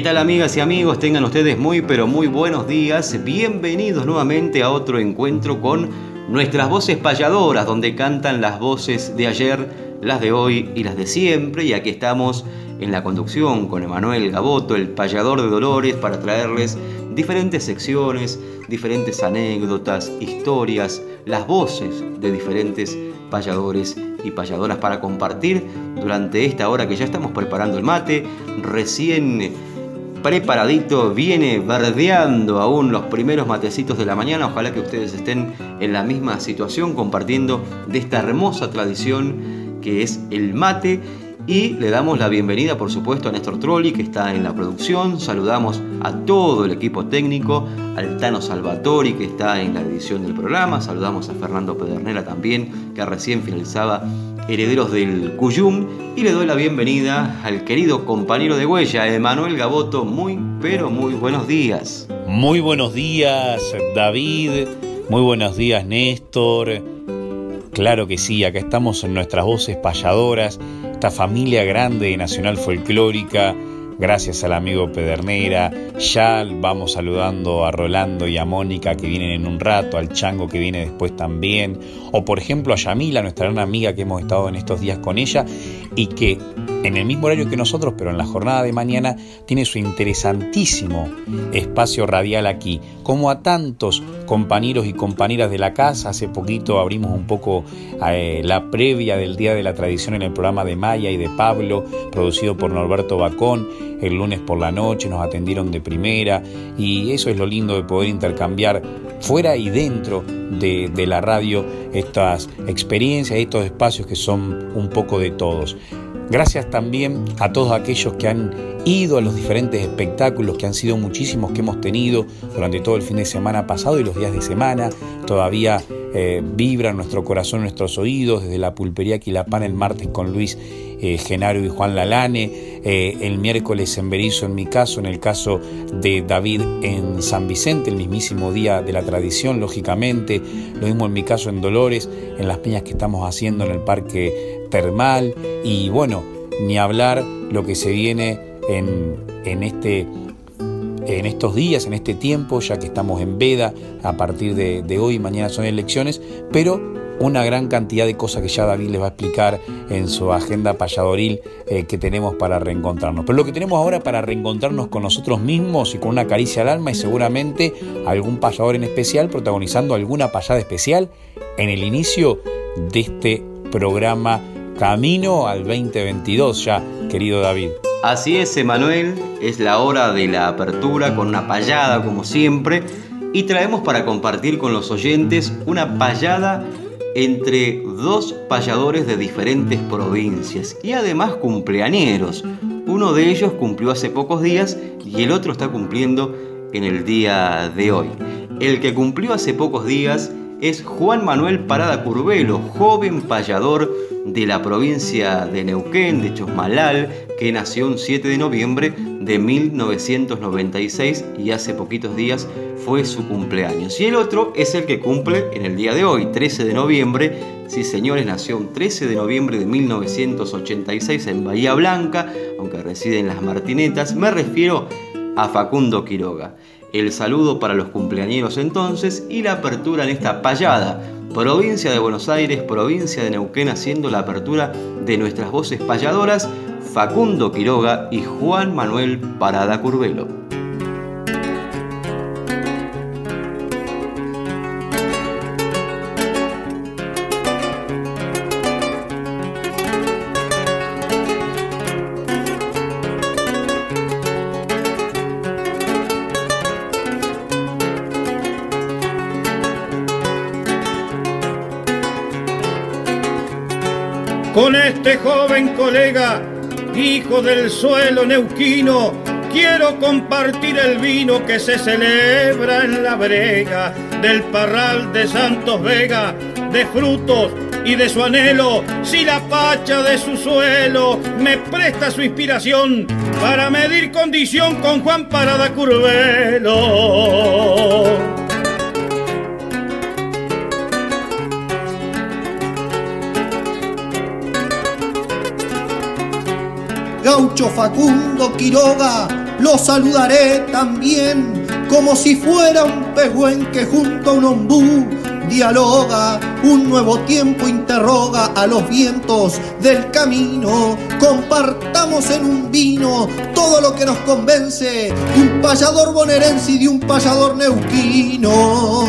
¿Qué tal amigas y amigos? Tengan ustedes muy pero muy buenos días. Bienvenidos nuevamente a otro encuentro con nuestras voces payadoras, donde cantan las voces de ayer, las de hoy y las de siempre. Y aquí estamos en la conducción con Emanuel Gaboto, el payador de Dolores, para traerles diferentes secciones, diferentes anécdotas, historias, las voces de diferentes payadores y payadoras para compartir durante esta hora que ya estamos preparando el mate, recién preparadito, viene verdeando aún los primeros matecitos de la mañana. Ojalá que ustedes estén en la misma situación compartiendo de esta hermosa tradición que es el mate. Y le damos la bienvenida, por supuesto, a Néstor Trolli, que está en la producción. Saludamos a todo el equipo técnico, al Tano Salvatori, que está en la edición del programa. Saludamos a Fernando Pedernera también, que recién finalizaba herederos del Cuyum, y le doy la bienvenida al querido compañero de huella, Emanuel Gaboto. Muy, pero muy buenos días. Muy buenos días, David. Muy buenos días, Néstor. Claro que sí, acá estamos en nuestras voces payadoras, esta familia grande de Nacional Folclórica gracias al amigo Pedernera, ya vamos saludando a Rolando y a Mónica que vienen en un rato, al Chango que viene después también, o por ejemplo a Yamila, nuestra gran amiga que hemos estado en estos días con ella y que en el mismo horario que nosotros, pero en la jornada de mañana, tiene su interesantísimo espacio radial aquí. Como a tantos compañeros y compañeras de la casa, hace poquito abrimos un poco eh, la previa del Día de la Tradición en el programa de Maya y de Pablo, producido por Norberto Bacón. El lunes por la noche nos atendieron de primera y eso es lo lindo de poder intercambiar fuera y dentro de, de la radio estas experiencias, estos espacios que son un poco de todos. Gracias también a todos aquellos que han ido a los diferentes espectáculos, que han sido muchísimos que hemos tenido durante todo el fin de semana pasado y los días de semana. Todavía eh, vibra nuestro corazón, nuestros oídos, desde la pulpería Quilapán el martes con Luis eh, Genaro y Juan Lalane, eh, el miércoles en Berizo en mi caso, en el caso de David en San Vicente, el mismísimo día de la tradición, lógicamente, lo mismo en mi caso en Dolores, en las peñas que estamos haciendo en el Parque termal y bueno, ni hablar lo que se viene en, en, este, en estos días, en este tiempo, ya que estamos en veda a partir de, de hoy, mañana son elecciones, pero una gran cantidad de cosas que ya David les va a explicar en su agenda payadoril eh, que tenemos para reencontrarnos. Pero lo que tenemos ahora para reencontrarnos con nosotros mismos y con una caricia al alma y seguramente algún payador en especial protagonizando alguna payada especial en el inicio de este programa Camino al 2022 ya, querido David. Así es, Emanuel, es la hora de la apertura con una payada como siempre y traemos para compartir con los oyentes una payada entre dos payadores de diferentes provincias y además cumpleañeros. Uno de ellos cumplió hace pocos días y el otro está cumpliendo en el día de hoy. El que cumplió hace pocos días es Juan Manuel Parada Curvelo, joven payador de la provincia de Neuquén, de Chosmalal, que nació un 7 de noviembre de 1996 y hace poquitos días fue su cumpleaños. Y el otro es el que cumple en el día de hoy, 13 de noviembre. Sí, señores, nació un 13 de noviembre de 1986 en Bahía Blanca, aunque reside en Las Martinetas. Me refiero a Facundo Quiroga. El saludo para los cumpleañeros entonces y la apertura en esta payada provincia de Buenos Aires, provincia de Neuquén, haciendo la apertura de nuestras voces payadoras. Facundo Quiroga y Juan Manuel Parada Curvelo. Con este joven colega, hijo del suelo neuquino, quiero compartir el vino que se celebra en la brega del parral de Santos Vega, de frutos y de su anhelo, si la pacha de su suelo me presta su inspiración para medir condición con Juan Parada Curvelo. Gaucho Facundo Quiroga, lo saludaré también, como si fuera un pehuen que junto a un ombú dialoga, un nuevo tiempo interroga a los vientos del camino, compartamos en un vino todo lo que nos convence un payador bonaerense y de un payador neuquino.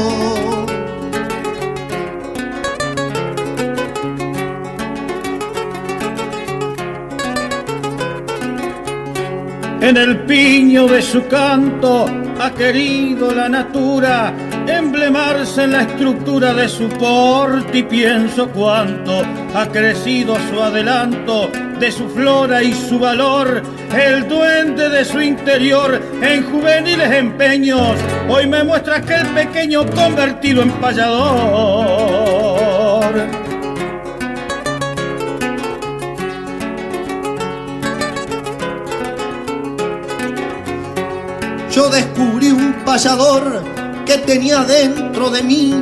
En el piño de su canto ha querido la natura emblemarse en la estructura de su porte y pienso cuánto ha crecido su adelanto de su flora y su valor, el duende de su interior en juveniles empeños, hoy me muestra aquel pequeño convertido en payador. Yo descubrí un payador que tenía dentro de mí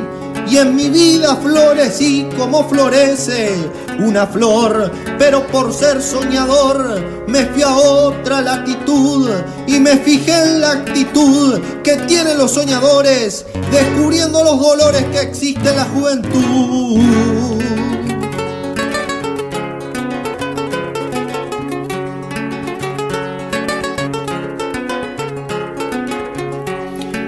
y en mi vida florecí como florece una flor, pero por ser soñador me fui a otra latitud y me fijé en la actitud que tienen los soñadores, descubriendo los dolores que existe en la juventud.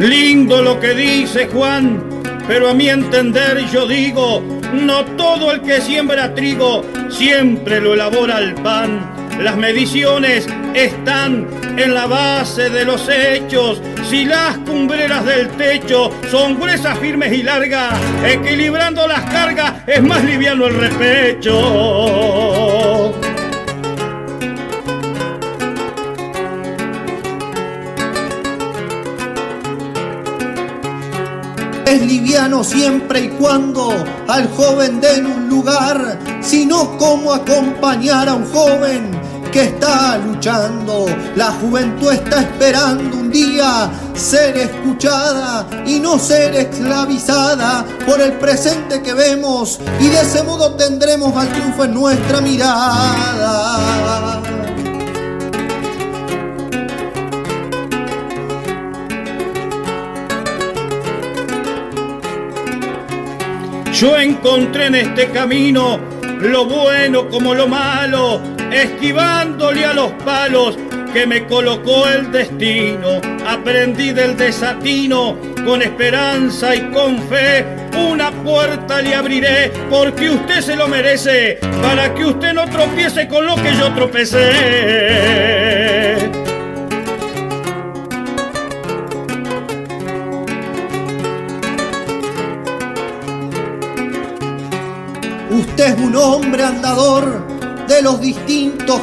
Lindo lo que dice Juan, pero a mi entender yo digo, no todo el que siembra trigo siempre lo elabora el pan. Las mediciones están en la base de los hechos. Si las cumbreras del techo son gruesas, firmes y largas, equilibrando las cargas es más liviano el repecho. Liviano siempre y cuando al joven den un lugar, sino como acompañar a un joven que está luchando. La juventud está esperando un día ser escuchada y no ser esclavizada por el presente que vemos y de ese modo tendremos al triunfo en nuestra mirada. Yo encontré en este camino lo bueno como lo malo, esquivándole a los palos que me colocó el destino. Aprendí del desatino, con esperanza y con fe, una puerta le abriré porque usted se lo merece, para que usted no tropiece con lo que yo tropecé.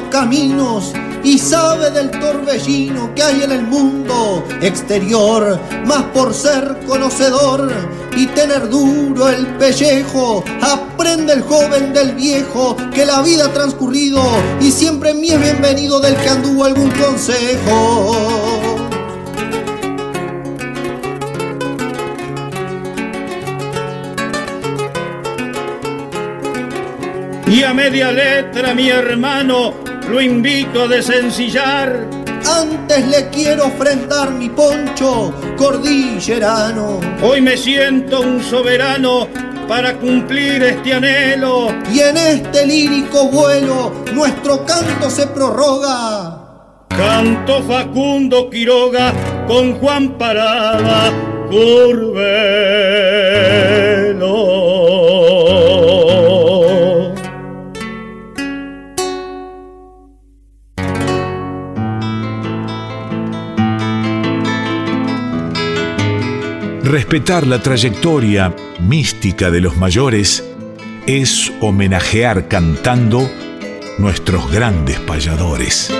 Caminos y sabe del torbellino que hay en el mundo exterior, más por ser conocedor y tener duro el pellejo, aprende el joven del viejo que la vida ha transcurrido y siempre en mí es bienvenido del que anduvo algún consejo. A media letra, mi hermano, lo invito a desencillar. Antes le quiero ofrendar mi poncho cordillerano. Hoy me siento un soberano para cumplir este anhelo. Y en este lírico vuelo nuestro canto se prorroga. Canto Facundo Quiroga con Juan Parada, Curvelo. Respetar la trayectoria mística de los mayores es homenajear cantando nuestros grandes payadores.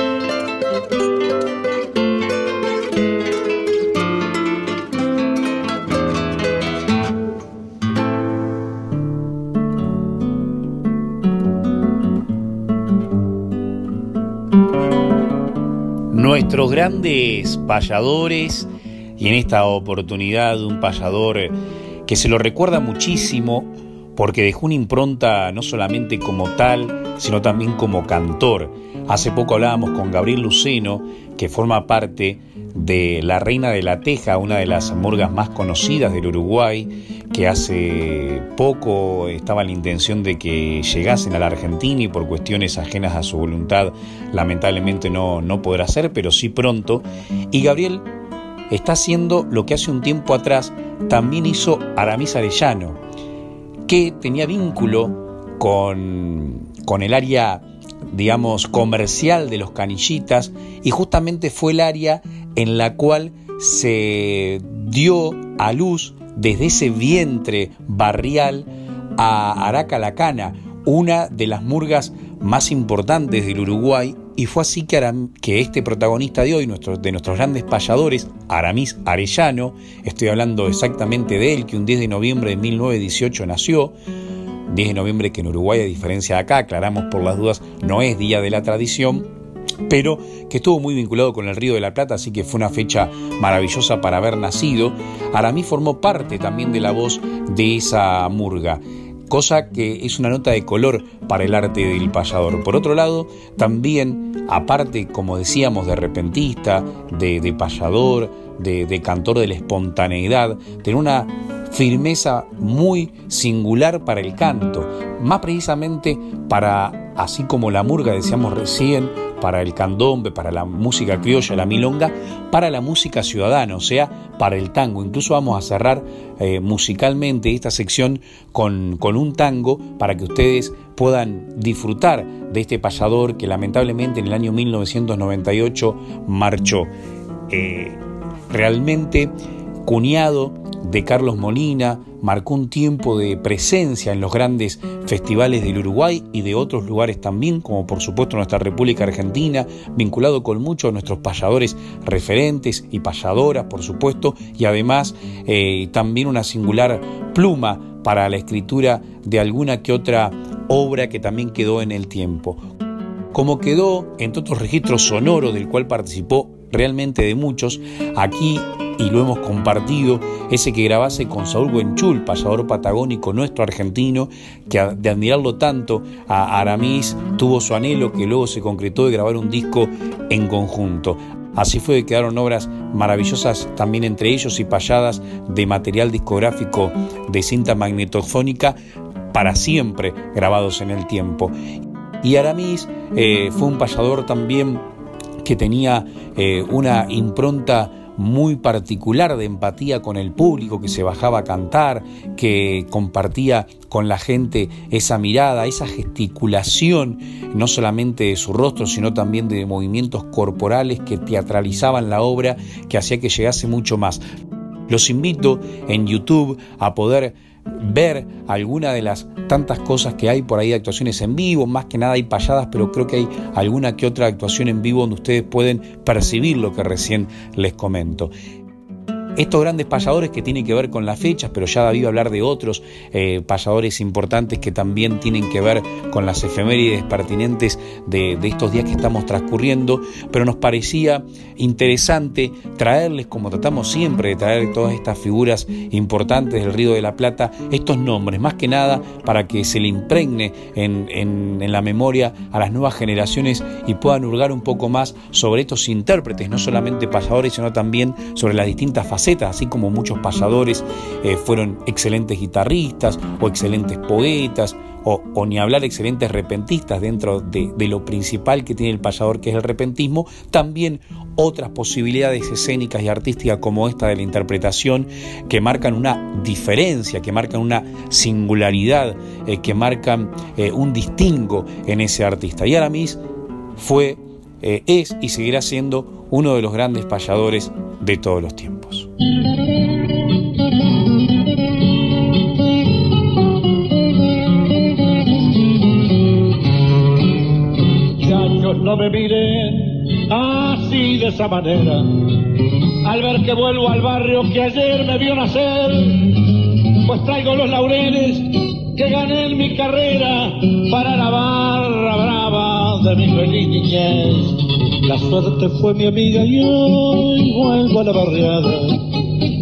Nuestros grandes payadores y en esta oportunidad un payador que se lo recuerda muchísimo porque dejó una impronta no solamente como tal, sino también como cantor. Hace poco hablábamos con Gabriel Luceno, que forma parte de La Reina de la Teja, una de las murgas más conocidas del Uruguay, que hace poco estaba la intención de que llegasen a la Argentina y por cuestiones ajenas a su voluntad lamentablemente no, no podrá ser, pero sí pronto. Y Gabriel está haciendo lo que hace un tiempo atrás también hizo Aramis Arellano, que tenía vínculo con, con el área, digamos, comercial de los canillitas y justamente fue el área en la cual se dio a luz desde ese vientre barrial a Aracalacana, una de las murgas más importantes del Uruguay y fue así que, que este protagonista de hoy, de nuestros grandes payadores, Aramis Arellano, estoy hablando exactamente de él, que un 10 de noviembre de 1918 nació, 10 de noviembre que en Uruguay, a diferencia de acá, aclaramos por las dudas, no es Día de la Tradición, pero que estuvo muy vinculado con el Río de la Plata, así que fue una fecha maravillosa para haber nacido. Aramis formó parte también de la voz de esa murga cosa que es una nota de color para el arte del payador. Por otro lado, también, aparte, como decíamos, de repentista, de, payador, de, de cantor de la espontaneidad, tiene una firmeza muy singular para el canto, más precisamente para, así como la murga decíamos recién, para el candombe, para la música criolla, la milonga, para la música ciudadana, o sea, para el tango. Incluso vamos a cerrar eh, musicalmente esta sección con, con, un tango para que ustedes puedan disfrutar de este payador que lamentablemente en el año 1998 marchó. Eh, realmente cuñado de Carlos Molina, marcó un tiempo de presencia en los grandes festivales del Uruguay y de otros lugares también, como por supuesto nuestra República Argentina, vinculado con muchos de nuestros payadores referentes y payadoras, por supuesto, y además eh, también una singular pluma para la escritura de alguna que otra obra que también quedó en el tiempo. Como quedó, entre otros registros sonoros del cual participó realmente de muchos, aquí y lo hemos compartido, ese que grabase con Saúl Buenchul, pasador patagónico nuestro argentino, que de admirarlo tanto a Aramis tuvo su anhelo que luego se concretó de grabar un disco en conjunto. Así fue que quedaron obras maravillosas también entre ellos y payadas de material discográfico de cinta magnetofónica para siempre grabados en el tiempo. Y Aramis eh, fue un payador también que tenía eh, una impronta muy particular de empatía con el público, que se bajaba a cantar, que compartía con la gente esa mirada, esa gesticulación, no solamente de su rostro, sino también de movimientos corporales que teatralizaban la obra, que hacía que llegase mucho más. Los invito en YouTube a poder ver alguna de las tantas cosas que hay por ahí actuaciones en vivo, más que nada hay payadas, pero creo que hay alguna que otra actuación en vivo donde ustedes pueden percibir lo que recién les comento. Estos grandes payadores que tienen que ver con las fechas, pero ya David va a hablar de otros eh, payadores importantes que también tienen que ver con las efemérides pertinentes de, estos días que estamos transcurriendo, pero nos parecía interesante traerles, como tratamos siempre de traer todas estas figuras importantes del Río de la Plata, estos nombres, más que nada para que se le impregne en, en la memoria a las nuevas generaciones y puedan hurgar un poco más sobre estos intérpretes, no solamente payadores, sino también sobre las distintas facetas así como muchos payadores eh, fueron excelentes guitarristas o excelentes poetas o, ni hablar excelentes repentistas dentro de, de, lo principal que tiene el payador que es el repentismo, también otras posibilidades escénicas y artísticas como esta de la interpretación que marcan una diferencia, que marcan una singularidad, eh, que marcan eh, un distingo en ese artista. Y Aramis fue, eh, es y seguirá siendo uno de los grandes payadores de todos los tiempos. no me miren así de esa manera. Al ver que vuelvo al barrio que ayer me vio nacer, pues traigo los laureles que gané en mi carrera para la barra brava de mi feliz niñez. La suerte fue mi amiga y hoy vuelvo a la barriada,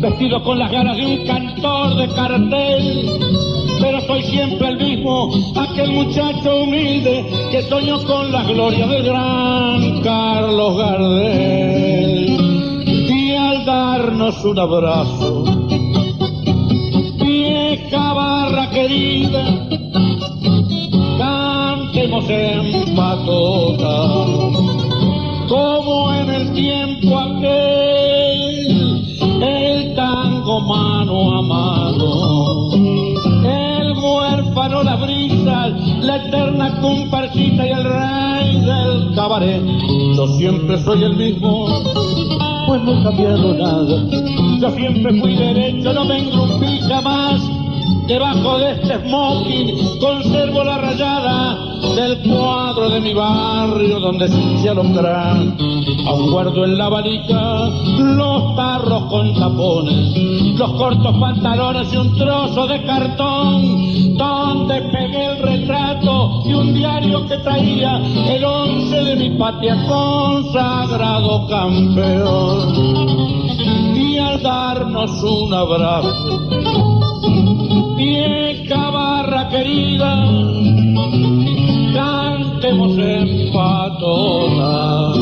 vestido con las ganas de un cantor de cartel pero soy siempre el mismo, aquel muchacho humilde que soñó con la gloria del gran Carlos Gardel. Y al darnos un abrazo, vieja barra querida, cantemos en como en el tiempo aquel, el tango mano a mano huérfano, la brisa, la eterna comparsita y el rey del cabaret. Yo siempre soy el mismo, pues no he cambiado nada. Yo siempre fui derecho, no me engrupí jamás. Debajo de este smoking conservo la rayada del cuadro de mi barrio donde se alumbrán. Aún guardo en la valija los tarros con tapones, los cortos pantalones y un trozo de cartón donde pegué el retrato y un diario que traía el once de mi patria consagrado campeón. Y al darnos un abrazo, vieja barra querida, cantemos en patona,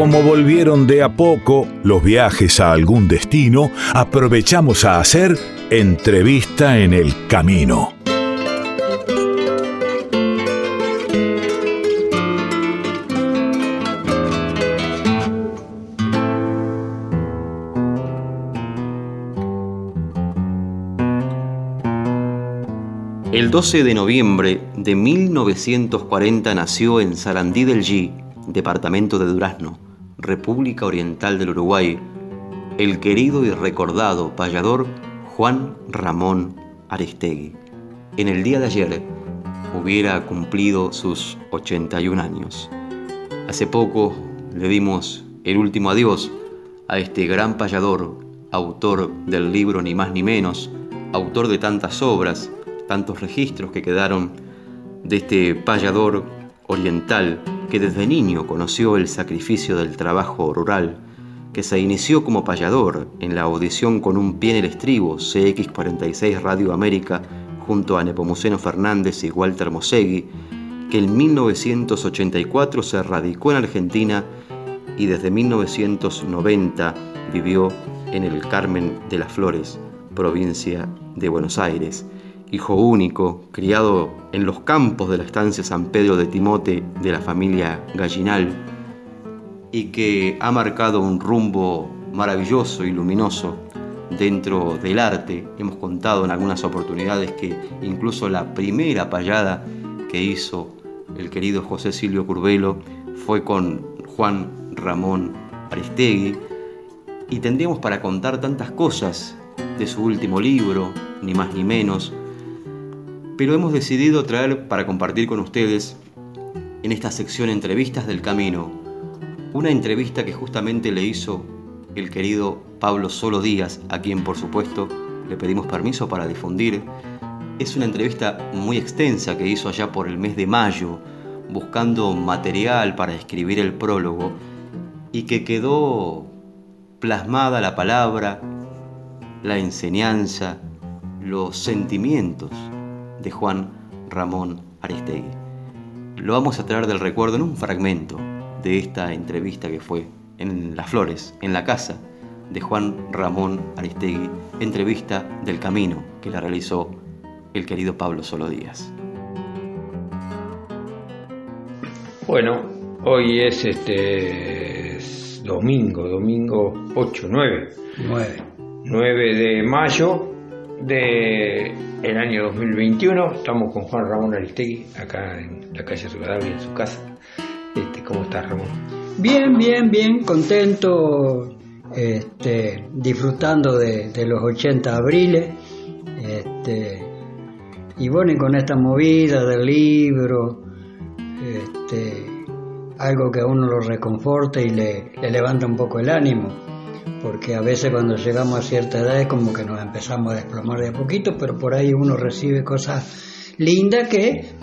Como volvieron de a poco los viajes a algún destino, aprovechamos a hacer entrevista en el camino. El 12 de noviembre de 1940 nació en Sarandí del G, departamento de Durazno, República Oriental del Uruguay, el querido y recordado payador Juan Ramón Aristegui. En el día de ayer hubiera cumplido sus 81 años. Hace poco le dimos el último adiós a este gran payador, autor del libro Ni más ni menos, autor de tantas obras, tantos registros que quedaron de este payador oriental que desde niño conoció el sacrificio del trabajo rural, que se inició como payador en la audición con un pie en el estribo CX46 Radio América junto a Nepomuceno Fernández y Walter Mosegui, que en 1984 se radicó en Argentina y desde 1990 vivió en el Carmen de las Flores, provincia de Buenos Aires hijo único, criado en los campos de la estancia San Pedro de Timote de la familia Gallinal, y que ha marcado un rumbo maravilloso y luminoso dentro del arte. Hemos contado en algunas oportunidades que incluso la primera payada que hizo el querido José Silvio Curvelo fue con Juan Ramón Aristegui, y tendríamos para contar tantas cosas de su último libro, ni más ni menos, pero hemos decidido traer para compartir con ustedes en esta sección Entrevistas del Camino, una entrevista que justamente le hizo el querido Pablo Solo Díaz, a quien por supuesto le pedimos permiso para difundir, Es una entrevista muy extensa que hizo allá por el mes de mayo, buscando material para escribir el prólogo y que quedó plasmada la palabra, la enseñanza, los sentimientos de Juan Ramón Aristegui. Lo vamos a traer del recuerdo en un fragmento de esta entrevista que fue en Las Flores, en la casa de Juan Ramón Aristegui, entrevista del camino que la realizó el querido Pablo Solo Díaz. Bueno, hoy es este domingo, domingo 8, 9. 9. 9 de mayo de el año 2021. Estamos con Juan Ramón Aristegui, acá en la calle Rivadavia, en su casa. Este, ¿Cómo estás, Ramón? Bien, bien, bien, contento, este, disfrutando de, de los 80 abriles. Este, y bueno, y con esta movida del libro, este, algo que a uno lo reconforta y le levanta un poco el ánimo, porque a veces cuando llegamos a cierta edad es como que nos empezamos a desplomar de a poquito, pero por ahí uno recibe cosas lindas que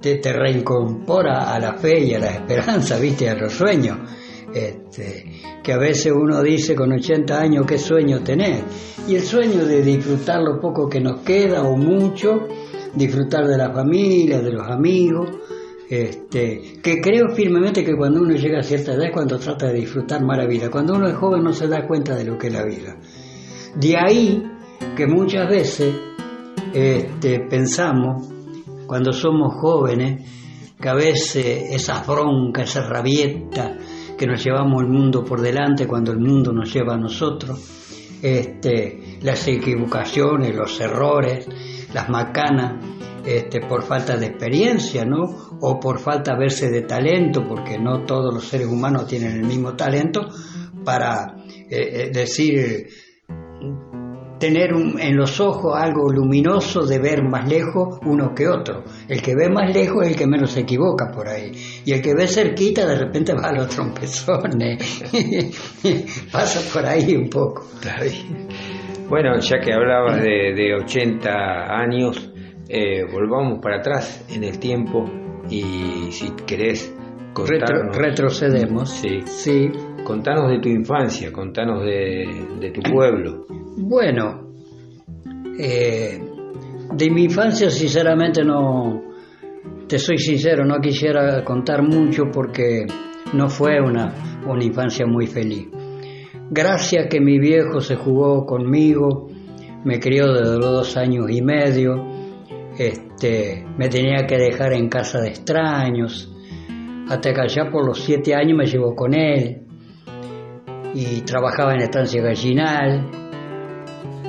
te, te reincorpora a la fe y a la esperanza, viste, a los sueños. Este, que a veces uno dice con 80 años qué sueño tener. Y el sueño de disfrutar lo poco que nos queda o mucho, disfrutar de la familia, de los amigos, este, que creo firmemente que cuando uno llega a cierta edad es cuando trata de disfrutar más la vida. Cuando uno es joven no se da cuenta de lo que es la vida. De ahí que muchas veces este, pensamos, cuando somos jóvenes, que a veces esa bronca, esa rabieta, que nos llevamos el mundo por delante cuando el mundo nos lleva a nosotros, este, las equivocaciones, los errores, las macanas, este, por falta de experiencia, ¿no? O por falta verse de talento, porque no todos los seres humanos tienen el mismo talento para eh, eh, decir, tener en los ojos algo luminoso de ver más lejos uno que otro. El que ve más lejos es el que menos se equivoca por ahí. Y el que ve cerquita de repente va a los trompezones. Pasa por ahí un poco. Bueno, ya que hablabas de, de 80 años, eh, volvamos para atrás en el tiempo y si querés Retro- retrocedemos. Sí. Sí. contanos de tu infancia, contanos de, de tu pueblo. Bueno, eh, de mi infancia sinceramente no, te soy sincero, no quisiera contar mucho porque no fue una, una infancia muy feliz. Gracias que mi viejo se jugó conmigo, me crió desde los dos años y medio, este, me tenía que dejar en casa de extraños, hasta que allá por los siete años me llevó con él. Y trabajaba en estancia gallinal.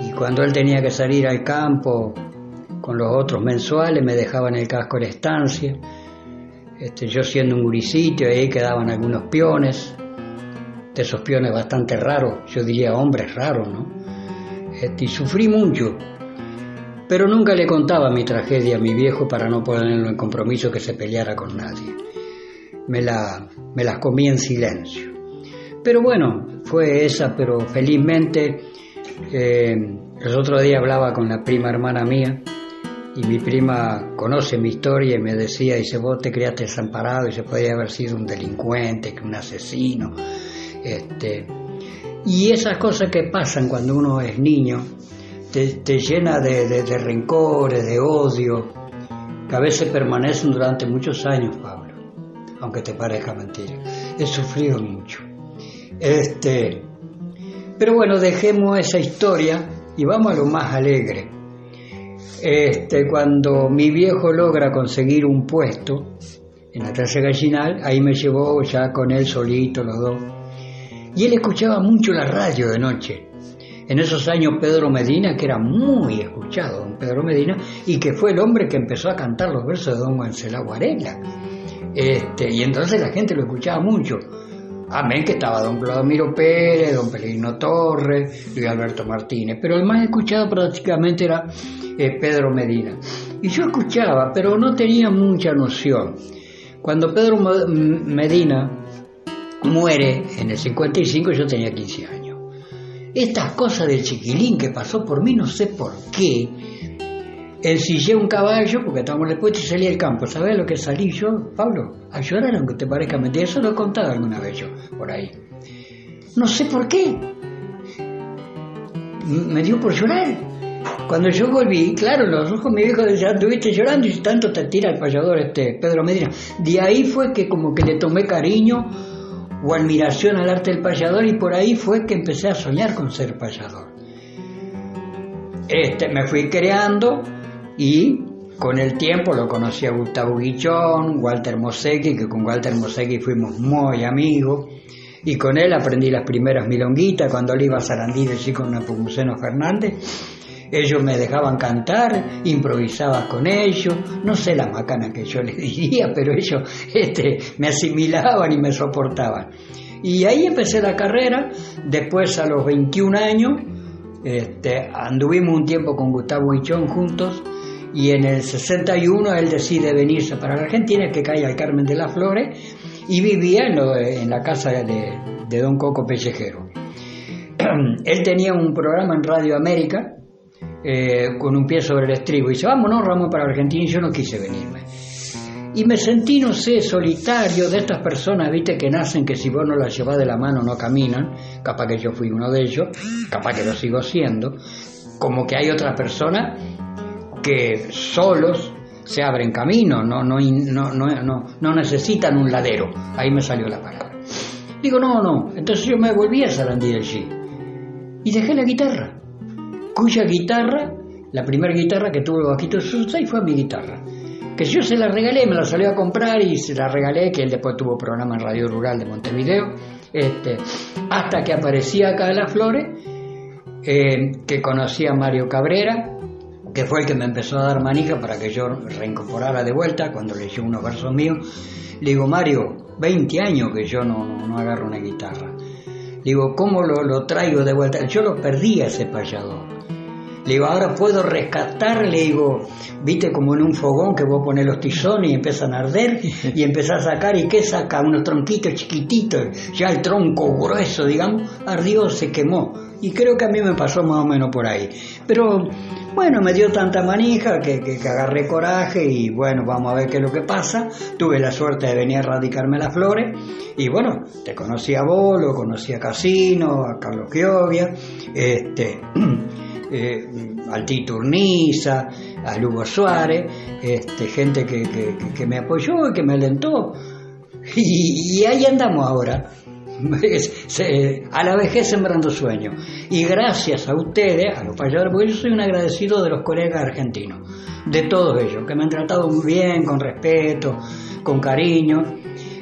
Y cuando él tenía que salir al campo con los otros mensuales me dejaba en el casco de la estancia, este, yo siendo un guricito ahí quedaban algunos peones, de esos peones bastante raros, yo diría hombres raros, ¿no? Este, y sufrí mucho, pero nunca le contaba mi tragedia a mi viejo para no ponerlo en compromiso que se peleara con nadie. Me, la, me las comí en silencio. Pero bueno, fue esa, pero felizmente eh, los otros días hablaba con la prima hermana mía y mi prima conoce mi historia y me decía, dice, vos te criaste desamparado y se podía haber sido un delincuente, un asesino. Este, y esas cosas que pasan cuando uno es niño te, llena de, de- de rencores, de odio, que a veces permanecen durante muchos años, Pablo, aunque te parezca mentira. He sufrido mucho. Este, pero bueno, dejemos esa historia y vamos a lo más alegre. Este, cuando mi viejo logra conseguir un puesto en la clase gallinal, ahí me llevó ya con él solito los dos. Y él escuchaba mucho la radio de noche. En esos años Pedro Medina, que era muy escuchado, don Pedro Medina, y que fue el hombre que empezó a cantar los versos de don Wenceslao Varela. Este, y entonces la gente lo escuchaba mucho. Amén, que estaba don Claudio Pérez, don Pellegrino Torres, Luis Alberto Martínez, pero el más escuchado prácticamente era eh, Pedro Medina. Y yo escuchaba, pero no tenía mucha noción. Cuando Pedro Medina muere en el 55, yo tenía 15 años. Estas cosas del chiquilín que pasó por mí, no sé por qué, ensillé un caballo porque estábamos después y salí al campo. ¿Sabes lo que salí yo, Pablo? A llorar, aunque te parezca mentira. Eso lo he contado alguna vez yo, por ahí. No sé por qué. Me dio por llorar. Cuando yo volví, claro, los ojos mi viejo decían, estuviste llorando y tanto te tira el payador este Pedro Medina. De ahí fue que como que le tomé cariño o admiración al arte del payador y por ahí fue que empecé a soñar con ser payador. Este, me fui creando y con el tiempo lo conocí a Gustavo Guichón, Walter Mosecchi, que con Walter Mosecchi fuimos muy amigos, y con él aprendí las primeras milonguitas cuando él iba a Sarandí de chico con Napomuceno Fernández. Ellos me dejaban cantar, improvisaba con ellos, no sé la macana que yo les diría, pero ellos este, me asimilaban y me soportaban. Y ahí empecé la carrera, después a los 21 años este, anduvimos un tiempo con Gustavo Guichón juntos, y en el 61 él decide venirse para la Argentina, que cae al Carmen de las Flores, y vivía en, la casa de, don Coco Pellejero. él tenía un programa en Radio América eh, con un pie sobre el estribo y dice, vámonos Ramón para Argentina y yo no quise venirme. Y me sentí, no sé, solitario de estas personas, viste, que nacen que si vos no las llevas de la mano no caminan, capaz que yo fui uno de ellos, capaz que lo sigo siendo, como que hay otras personas que solos se abren camino, no, no, no, no, no necesitan un ladero. Ahí me salió la palabra. Digo, no, no. Entonces yo me volví a Sarandí G. Y dejé la guitarra. Cuya guitarra, la primera guitarra que tuvo el bajito y fue mi guitarra. Que yo se la regalé, me la salió a comprar y se la regalé, que él después tuvo programa en Radio Rural de Montevideo. Este, hasta que aparecía acá en Las Flores, eh, que conocí a Mario Cabrera, que fue el que me empezó a dar manija para que yo reincorporara de vuelta cuando leyó unos versos míos. Le digo, Mario, 20 años que yo no, no, agarro una guitarra. Le digo, ¿cómo lo, lo, traigo de vuelta? Yo lo perdí a ese payador. Le digo, ahora puedo rescatar, le digo, viste como en un fogón que vos pones los tizones y empiezan a arder y empezás a sacar y ¿qué saca? Unos tronquitos chiquititos, ya el tronco grueso, digamos, ardió, se quemó. Y creo que a mí me pasó más o menos por ahí. Pero bueno, me dio tanta manija que, que, agarré coraje y bueno, vamos a ver qué es lo que pasa. Tuve la suerte de venir a radicarme Las Flores y bueno, te conocí a Bolo, conocí a Casino, a Carlos Giovia, este, eh, al Tito Urniza, a Lugo Suárez, este, gente que, me apoyó y que me alentó. y ahí andamos ahora. a la vejez sembrando sueños. Y gracias a ustedes, a los payadores, porque yo soy un agradecido de los colegas argentinos, de todos ellos, que me han tratado muy bien, con respeto, con cariño.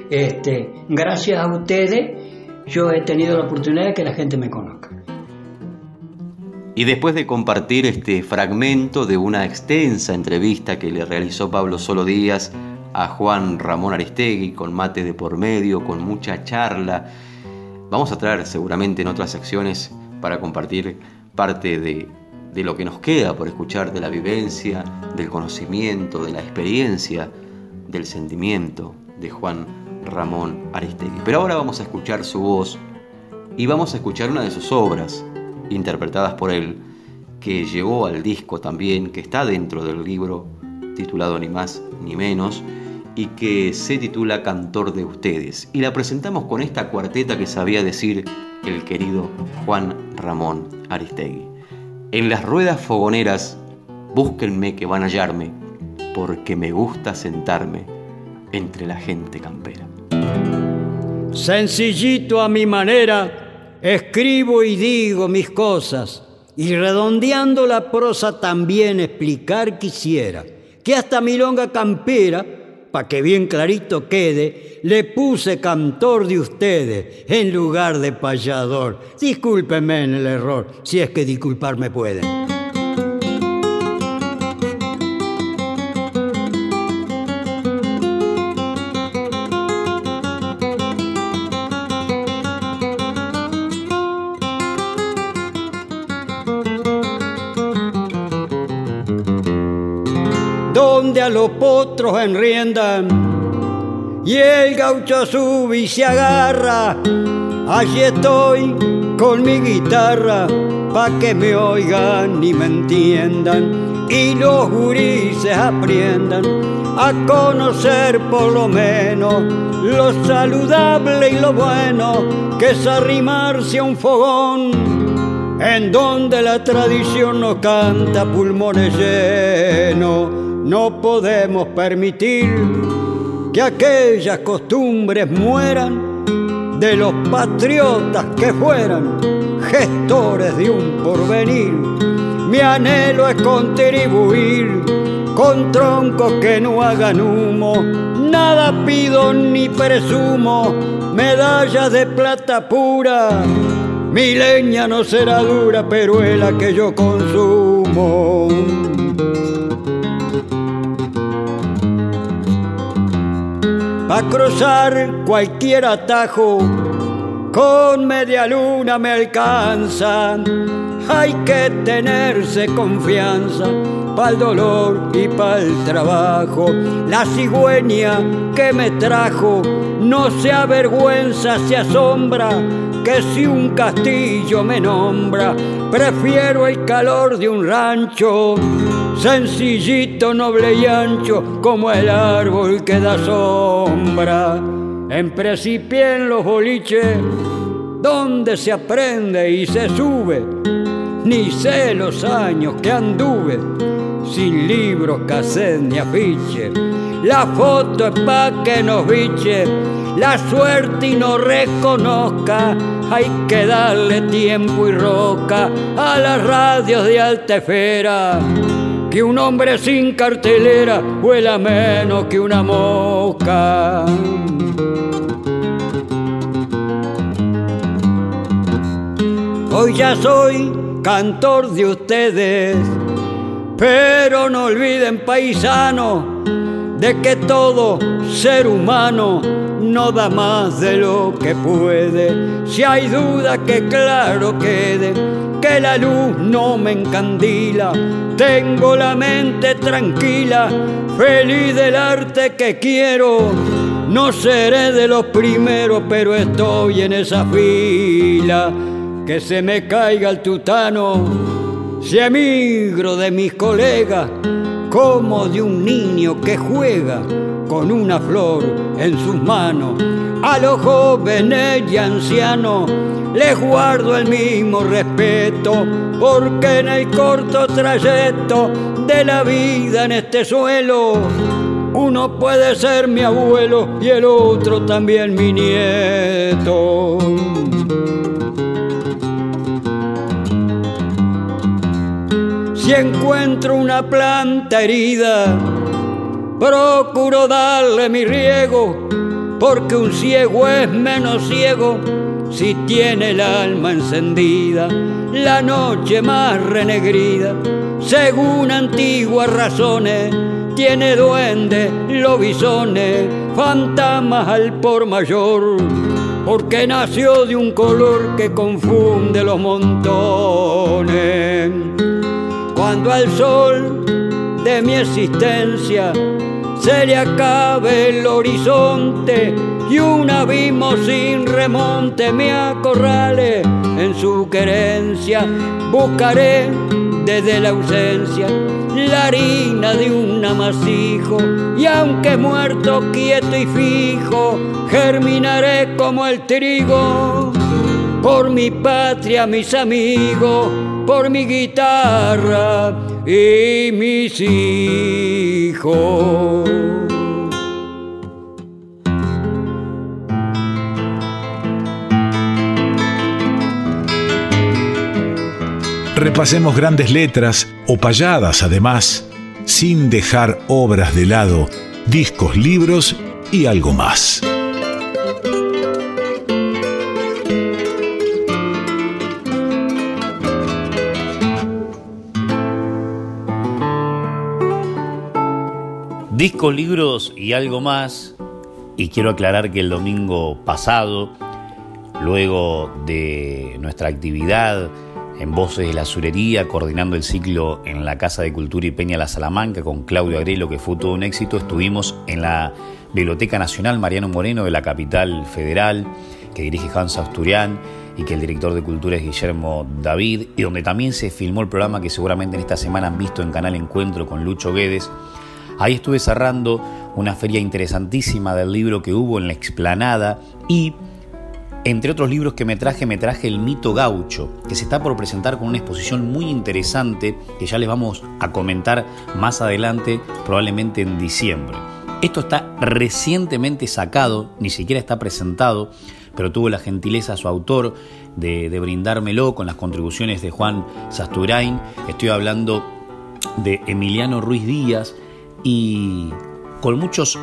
Este, gracias a ustedes, yo he tenido la oportunidad de que la gente me conozca. Y después de compartir este fragmento de una extensa entrevista que le realizó Pablo Solo Díaz a Juan Ramón Aristegui, con mate de por medio, con mucha charla. Vamos a traer seguramente en otras secciones para compartir parte de, de lo que nos queda por escuchar de la vivencia, del conocimiento, de la experiencia, del sentimiento de Juan Ramón Aristegui. Pero ahora vamos a escuchar su voz y vamos a escuchar una de sus obras interpretadas por él, que llegó al disco también, que está dentro del libro titulado Ni más ni menos, y que se titula Cantor de ustedes. Y la presentamos con esta cuarteta que sabía decir el querido Juan Ramón Aristegui. En las ruedas fogoneras, búsquenme que van a hallarme, porque me gusta sentarme entre la gente campera. Sencillito a mi manera, escribo y digo mis cosas, y redondeando la prosa también explicar quisiera que hasta mi longa campera para que bien clarito quede, le puse cantor de ustedes en lugar de payador. Discúlpenme en el error, si es que disculparme pueden. Los potros enriendan y el gaucho sube y se agarra. Allí estoy con mi guitarra pa' que me oigan y me entiendan. y los gurises aprendan a conocer por lo menos lo saludable y lo bueno que es arrimarse a un fogón en donde la tradición nos canta pulmones llenos. No podemos permitir que aquellas costumbres mueran de los patriotas que fueran gestores de un porvenir. Mi anhelo es contribuir con troncos que no hagan humo. Nada pido ni presumo, medallas de plata pura. Mi leña no será dura, pero es la que yo consumo. Pa' cruzar cualquier atajo, con media luna me alcanza. Hay que tenerse confianza pa'l dolor y pa'l trabajo. La cigüeña que me trajo no se avergüenza, se asombra que si un castillo me nombra, prefiero el calor de un rancho, sencillito, noble y ancho, como el árbol que da sombra. En precipié en los boliches, donde se aprende y se sube, ni sé los años que anduve, sin libros, cassette ni afiche. La foto es pa' que nos biche, la suerte y nos reconozca. Hay que darle tiempo y roca a las radios de alta esfera. Que un hombre sin cartelera vuela menos que una mosca. Hoy ya soy cantor de ustedes, pero no olviden paisano de que todo ser humano no da más de lo que puede. Si hay duda que claro quede, que la luz no me encandila, tengo la mente tranquila, feliz del arte que quiero. No seré de los primeros, pero estoy en esa fila. Que se me caiga el tutano, si emigro de mis colegas, como de un niño que juega con una flor en sus manos. A los jóvenes y ancianos les guardo el mismo respeto, porque en el corto trayecto de la vida en este suelo, uno puede ser mi abuelo y el otro también mi nieto. Si encuentro una planta herida, procuro darle mi riego, porque un ciego es menos ciego si tiene el alma encendida, la noche más renegrida, según antiguas razones, tiene duendes, lobisones, fantasmas al por mayor, porque nació de un color que confunde los montones. Cuando al sol de mi existencia se le acabe el horizonte y un abismo sin remonte me acorrale en su querencia, buscaré desde la ausencia la harina de un amasijo y aunque muerto quieto y fijo, germinaré como el trigo. Por mi patria, mis amigos, por mi guitarra y mis hijos. Repasemos grandes letras o payadas además, sin dejar obras de lado, discos, libros y algo más. Discos, libros y algo más. Y quiero aclarar que el domingo pasado, luego de nuestra actividad en Voces de la Surería, coordinando el ciclo en la Casa de Cultura y Peña La Salamanca con Claudio Agrelo, que fue todo un éxito, estuvimos en la Biblioteca Nacional Mariano Moreno de la capital federal, que dirige Hans Asturián, y que el director de cultura es Guillermo David, y donde también se filmó el programa que seguramente en esta semana han visto en Canal Encuentro con Lucho Guedes. Ahí estuve cerrando una feria interesantísima del libro que hubo en la explanada y entre otros libros que me traje, me traje El mito gaucho, que se está por presentar con una exposición muy interesante que ya les vamos a comentar más adelante, probablemente en diciembre. Esto está recientemente sacado, ni siquiera está presentado, pero tuvo la gentileza su autor de, brindármelo con las contribuciones de Juan Sasturain. Estoy hablando de Emiliano Ruiz Díaz y con muchos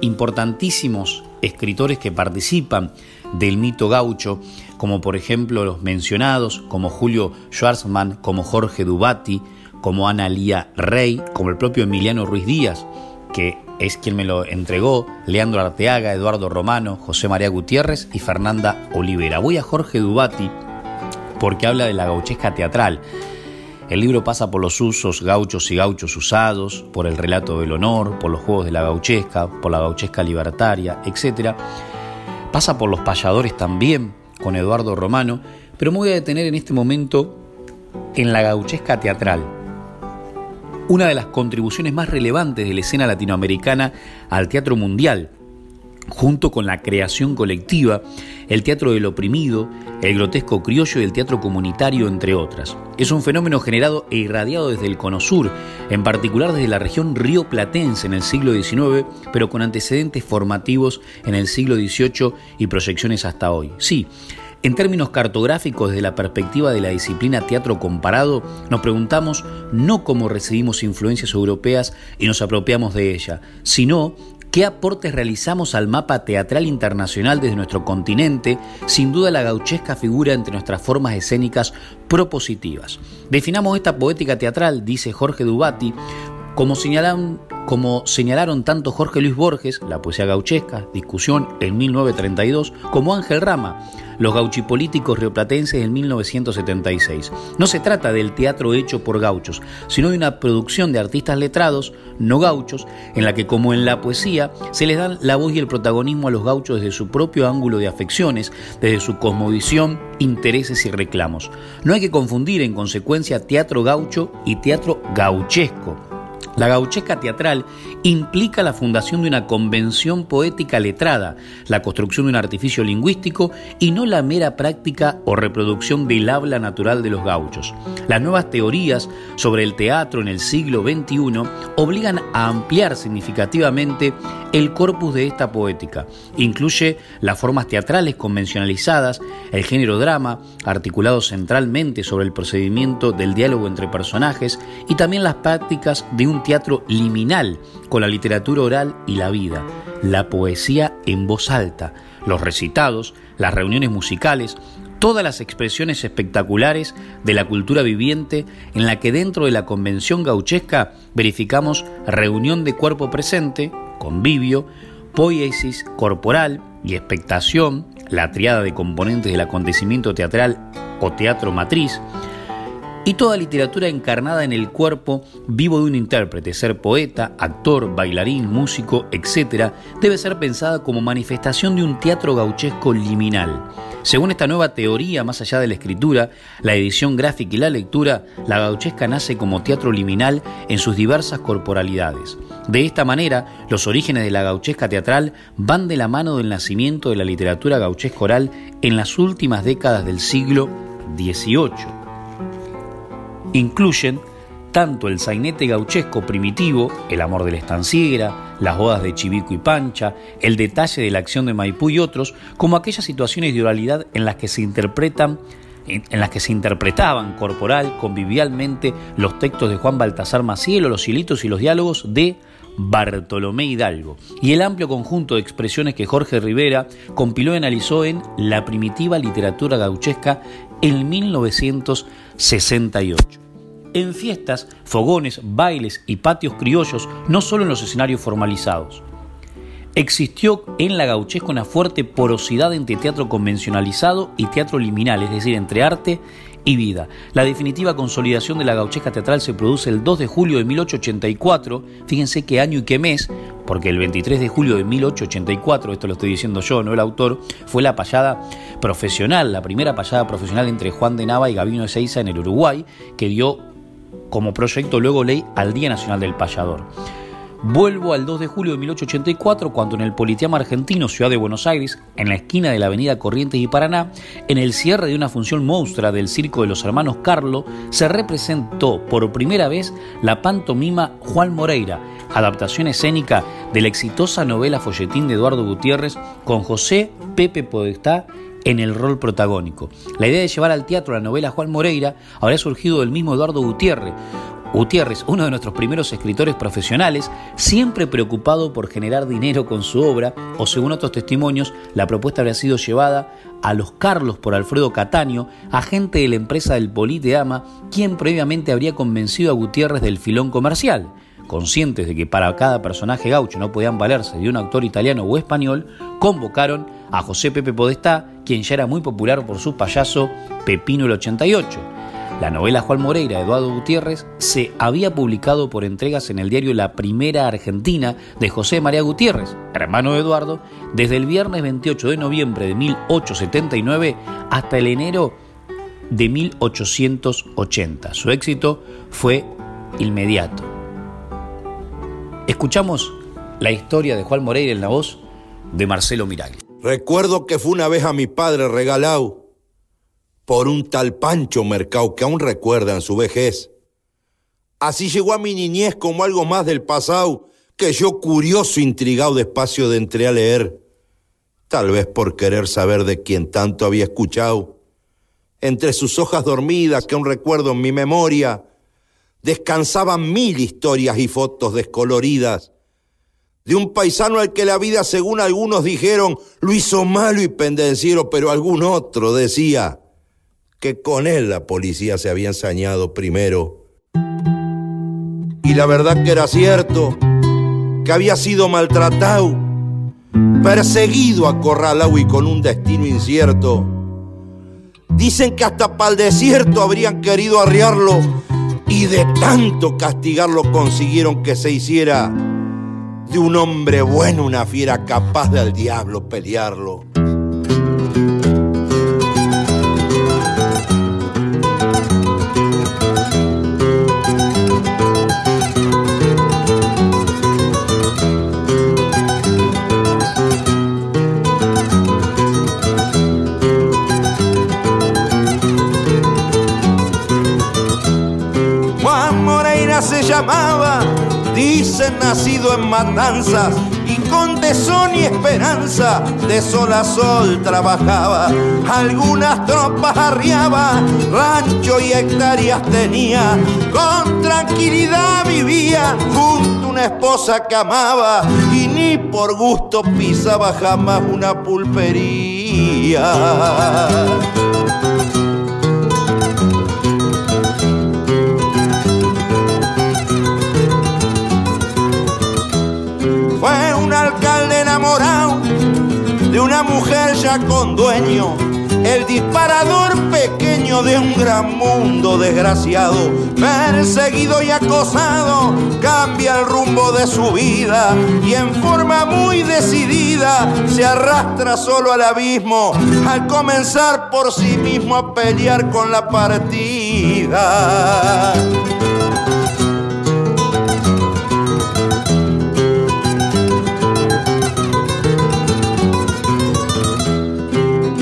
importantísimos escritores que participan del mito gaucho, como por ejemplo los mencionados, como Julio Schwarzman, como Jorge Dubati, como Ana Lía Rey, como el propio Emiliano Ruiz Díaz, que es quien me lo entregó, Leandro Arteaga, Eduardo Romano, José María Gutiérrez y Fernanda Olivera. Voy a Jorge Dubati porque habla de la gauchesca teatral. El libro pasa por los usos gauchos y gauchos usados, por el relato del honor, por los juegos de la gauchesca, por la gauchesca libertaria, etc. Pasa por los payadores también, con Eduardo Romano, pero me voy a detener en este momento en la gauchesca teatral, una de las contribuciones más relevantes de la escena latinoamericana al teatro mundial, junto con la creación colectiva, el teatro del oprimido, el grotesco criollo y el teatro comunitario, entre otras. Es un fenómeno generado e irradiado desde el Cono Sur, en particular desde la región río platense en el siglo XIX, pero con antecedentes formativos en el siglo XVIII y proyecciones hasta hoy. Sí, en términos cartográficos, desde la perspectiva de la disciplina teatro comparado, nos preguntamos no cómo recibimos influencias europeas y nos apropiamos de ella, sino qué aportes realizamos al mapa teatral internacional desde nuestro continente, sin duda la gauchesca figura entre nuestras formas escénicas propositivas. Definamos esta poética teatral, dice Jorge Dubati, como señalaron, tanto Jorge Luis Borges, la poesía gauchesca, discusión en 1932, como Ángel Rama, los gauchipolíticos rioplatenses en 1976. No se trata del teatro hecho por gauchos, sino de una producción de artistas letrados, no gauchos, en la que como en la poesía se les dan la voz y el protagonismo a los gauchos desde su propio ángulo de afecciones, desde su cosmovisión, intereses y reclamos. No hay que confundir en consecuencia teatro gaucho y teatro gauchesco la gauchesca teatral implica la fundación de una convención poética letrada, la construcción de un artificio lingüístico y no la mera práctica o reproducción del habla natural de los gauchos. Las nuevas teorías sobre el teatro en el siglo XXI obligan a ampliar significativamente el corpus de esta poética. Incluye las formas teatrales convencionalizadas, el género drama, articulado centralmente sobre el procedimiento del diálogo entre personajes, y también las prácticas de un teatro liminal con la literatura oral y la vida, la poesía en voz alta, los recitados, las reuniones musicales, todas las expresiones espectaculares de la cultura viviente en la que dentro de la convención gauchesca verificamos reunión de cuerpo presente, convivio, poiesis corporal y expectación, la triada de componentes del acontecimiento teatral o teatro matriz, y toda literatura encarnada en el cuerpo vivo de un intérprete, ser poeta, actor, bailarín, músico, etc., debe ser pensada como manifestación de un teatro gauchesco liminal. Según esta nueva teoría, más allá de la escritura, la edición gráfica y la lectura, la gauchesca nace como teatro liminal en sus diversas corporalidades. De esta manera, los orígenes de la gauchesca teatral van de la mano del nacimiento de la literatura gauchesca oral en las últimas décadas del siglo XVIII incluyen tanto el sainete gauchesco primitivo, el amor de la estanciera, las bodas de Chivico y Pancha, el detalle de la acción de Maipú y otros, como aquellas situaciones de oralidad en las que se interpretan en las que se interpretaban corporal, convivialmente, los textos de Juan Baltasar Maciel o los hilitos y los diálogos de Bartolomé Hidalgo, y el amplio conjunto de expresiones que Jorge Rivera compiló y analizó en La primitiva literatura gauchesca en 1968. En fiestas, fogones, bailes y patios criollos, no solo en los escenarios formalizados. Existió en la gauchesca una fuerte porosidad entre teatro convencionalizado y teatro liminal, es decir, entre arte La definitiva consolidación de la gaucheja teatral se produce el 2 de julio de 1884, fíjense qué año y qué mes, porque el 23 de julio de 1884, esto lo estoy diciendo yo, no el autor, fue la payada profesional, la primera payada profesional entre Juan de Nava y Gabino de Seiza en el Uruguay, que dio como proyecto luego ley al Día Nacional del Payador. Vuelvo al 2 de julio de 1884, cuando en el Politeama argentino, ciudad de Buenos Aires, en la esquina de la avenida Corrientes y Paraná, en el cierre de una función monstrua del circo de los hermanos Carlo, se representó por primera vez la pantomima Juan Moreira, adaptación escénica de la exitosa novela Folletín de Eduardo Gutiérrez con José Pepe Podestá en el rol protagónico. La idea de llevar al teatro la novela Juan Moreira habría surgido del mismo Eduardo Gutiérrez, Gutiérrez, uno de nuestros primeros escritores profesionales, siempre preocupado por generar dinero con su obra, o según otros testimonios, la propuesta habría sido llevada a los Carlos por Alfredo Cataño, agente de la empresa del Politeama, quien previamente habría convencido a Gutiérrez del filón comercial. Conscientes de que para cada personaje gaucho no podían valerse de un actor italiano o español, convocaron a José Pepe Podestá, quien ya era muy popular por su payaso Pepino el 88 la novela Juan Moreira Eduardo Gutiérrez se había publicado por entregas en el diario La Primera Argentina de José María Gutiérrez, hermano de Eduardo, desde el viernes 28 de noviembre de 1879 hasta el enero de 1880. Su éxito fue inmediato. Escuchamos la historia de Juan Moreira en la voz de Marcelo Miragli. Recuerdo que fue una vez a mi padre regalado por un tal Pancho Mercado que aún recuerdan su vejez. Así llegó a mi niñez como algo más del pasado que yo curioso, intrigado, despacio de entré a leer, tal vez por querer saber de quien tanto había escuchado. Entre sus hojas dormidas que aún recuerdo en mi memoria, descansaban mil historias y fotos descoloridas de un paisano al que la vida, según algunos dijeron, lo hizo malo y pendenciero, pero algún otro decía, que con él la policía se había ensañado primero. Y la verdad que era cierto, que había sido maltratado, perseguido, acorralado y con un destino incierto. Dicen que hasta para el desierto habrían querido arriarlo y de tanto castigarlo consiguieron que se hiciera de un hombre bueno una fiera capaz de al diablo pelearlo. Llamaba, dicen nacido en matanzas y con tesón y esperanza de sol a sol trabajaba. Algunas tropas arriaba, rancho y hectáreas tenía, con tranquilidad vivía junto a una esposa que amaba y ni por gusto pisaba jamás una pulpería. De una mujer ya con dueño, el disparador pequeño de un gran mundo desgraciado, perseguido y acosado, cambia el rumbo de su vida y en forma muy decidida se arrastra solo al abismo al comenzar por sí mismo a pelear con la partida.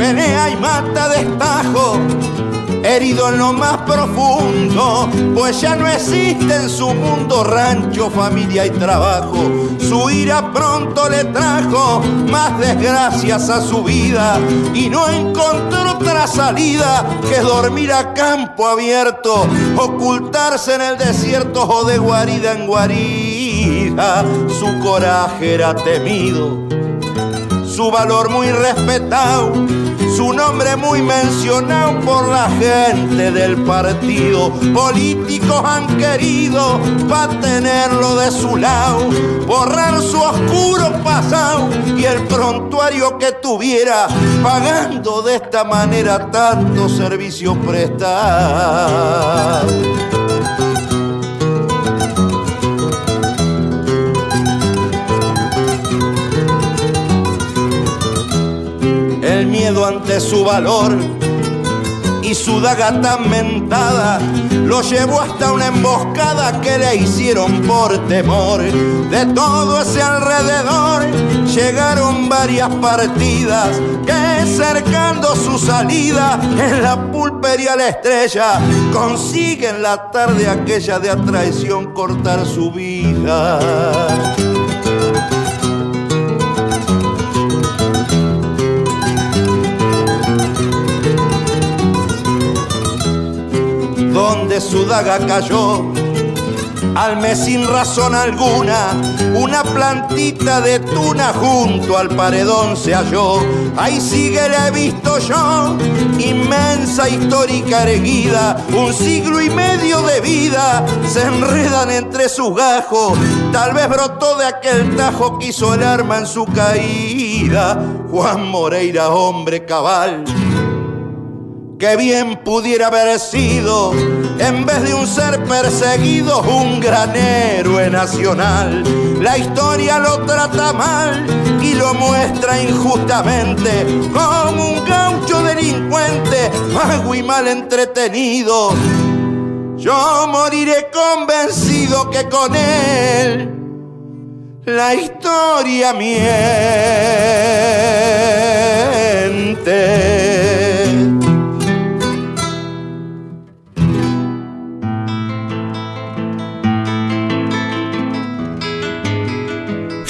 Pelea y mata destajo, herido en lo más profundo, pues ya no existe en su mundo rancho, familia y trabajo. Su ira pronto le trajo más desgracias a su vida y no encontró otra salida que dormir a campo abierto, ocultarse en el desierto o de guarida en guarida. Su coraje era temido, su valor muy respetado su nombre muy mencionado por la gente del partido. Políticos han querido para tenerlo de su lado, borrar su oscuro pasado y el prontuario que tuviera, pagando de esta manera tantos servicios prestados. El miedo ante su valor y su daga tan mentada lo llevó hasta una emboscada que le hicieron por temor. De todo ese alrededor llegaron varias partidas que cercando su salida en la pulpería la estrella consiguen la tarde aquella de a traición cortar su vida. Daga cayó. Al mes sin razón alguna, una plantita de tuna junto al paredón se halló. Ahí sigue la he visto yo, inmensa histórica erguida, un siglo y medio de vida, se enredan entre sus gajos. Tal vez brotó de aquel tajo que hizo el arma en su caída. Juan Moreira, hombre cabal que bien pudiera haber sido, en vez de un ser perseguido, un gran héroe nacional. La historia lo trata mal y lo muestra injustamente como un gaucho delincuente, vago y mal entretenido. Yo moriré convencido que con él la historia miente.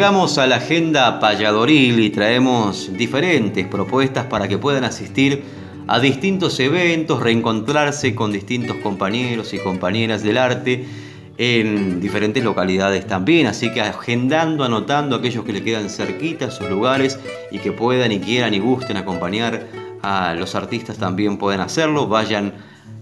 Llegamos a la agenda payadoril y traemos diferentes propuestas para que puedan asistir a distintos eventos, reencontrarse con distintos compañeros y compañeras del arte en diferentes localidades también, así que agendando, anotando aquellos que le quedan cerquita a sus lugares y que puedan y quieran y gusten acompañar a los artistas también pueden hacerlo, vayan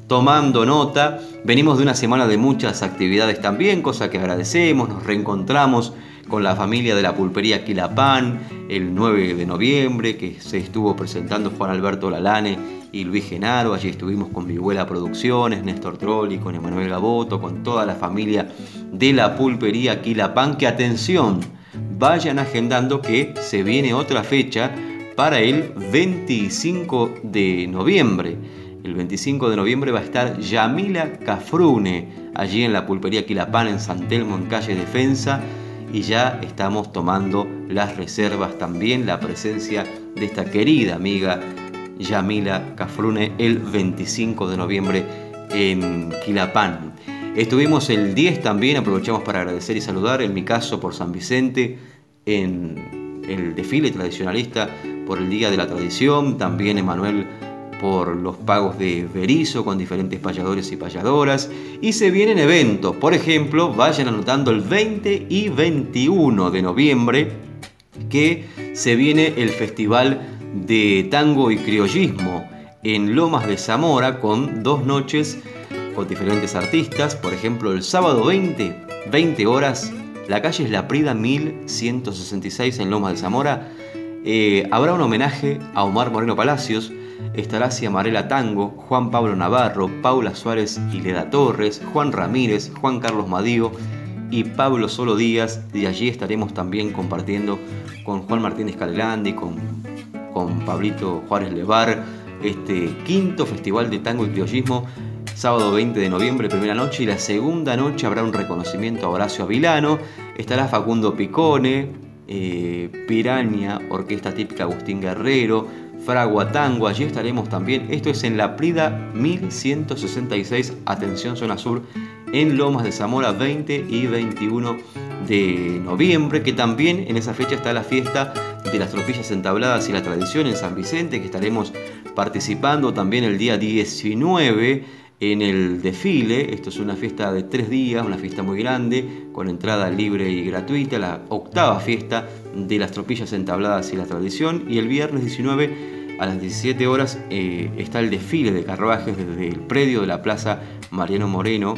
tomando nota. Venimos de una semana de muchas actividades también, cosa que agradecemos, nos reencontramos con la familia de la pulpería Quilapán el 9 de noviembre, que se estuvo presentando Juan Alberto Lalane y Luis Genaro. Allí estuvimos con Vihuela Producciones, Néstor Trolli, con Emanuel Gaboto, con toda la familia de la pulpería Quilapán. Que atención, vayan agendando que se viene otra fecha para el 25 de noviembre. El 25 de noviembre va a estar Yamila Cafrune, allí en la pulpería Quilapán en San Telmo, en calle Defensa y ya estamos tomando las reservas también, la presencia de esta querida amiga Yamila Cafrune el 25 de noviembre en Quilapán. Estuvimos el 10 también, aprovechamos para agradecer y saludar, en mi caso por San Vicente, en el desfile tradicionalista por el Día de la Tradición, también Emanuel por los pagos de Berizo con diferentes payadores y payadoras. Y se vienen eventos, por ejemplo, vayan anotando el 20 y 21 de noviembre que se viene el Festival de Tango y Criollismo en Lomas de Zamora con dos noches con diferentes artistas. Por ejemplo, el sábado 20, 20 horas, la calle es La Prida 1166 en Lomas de Zamora. Eh, habrá un homenaje a Omar Moreno Palacios, estará Ciamarela Tango, Juan Pablo Navarro, Paula Suárez y Leda Torres, Juan Ramírez, Juan Carlos Madío y Pablo Solo Díaz. Y allí estaremos también compartiendo con Juan Martínez Calelandi, con, con Pablito Juárez Levar, este quinto Festival de Tango y Criollismo. Sábado 20 de noviembre, primera noche, y la segunda noche habrá un reconocimiento a Horacio Avilano. Estará Facundo Picone, eh, Piraña, Orquesta Típica Agustín Guerrero, Fragua Tango. Allí estaremos también. Esto es en la Prida 1166, atención zona sur, en Lomas de Zamora 20 y 21 de noviembre, que también en esa fecha está la fiesta de las tropillas entabladas y la tradición en San Vicente, que estaremos participando también el día 19 en el desfile. Esto es una fiesta de tres días, una fiesta muy grande, con entrada libre y gratuita, la octava fiesta de las tropillas entabladas y la tradición. Y el viernes 19 a las 17 horas eh, está el desfile de carruajes desde el predio de la Plaza Mariano Moreno.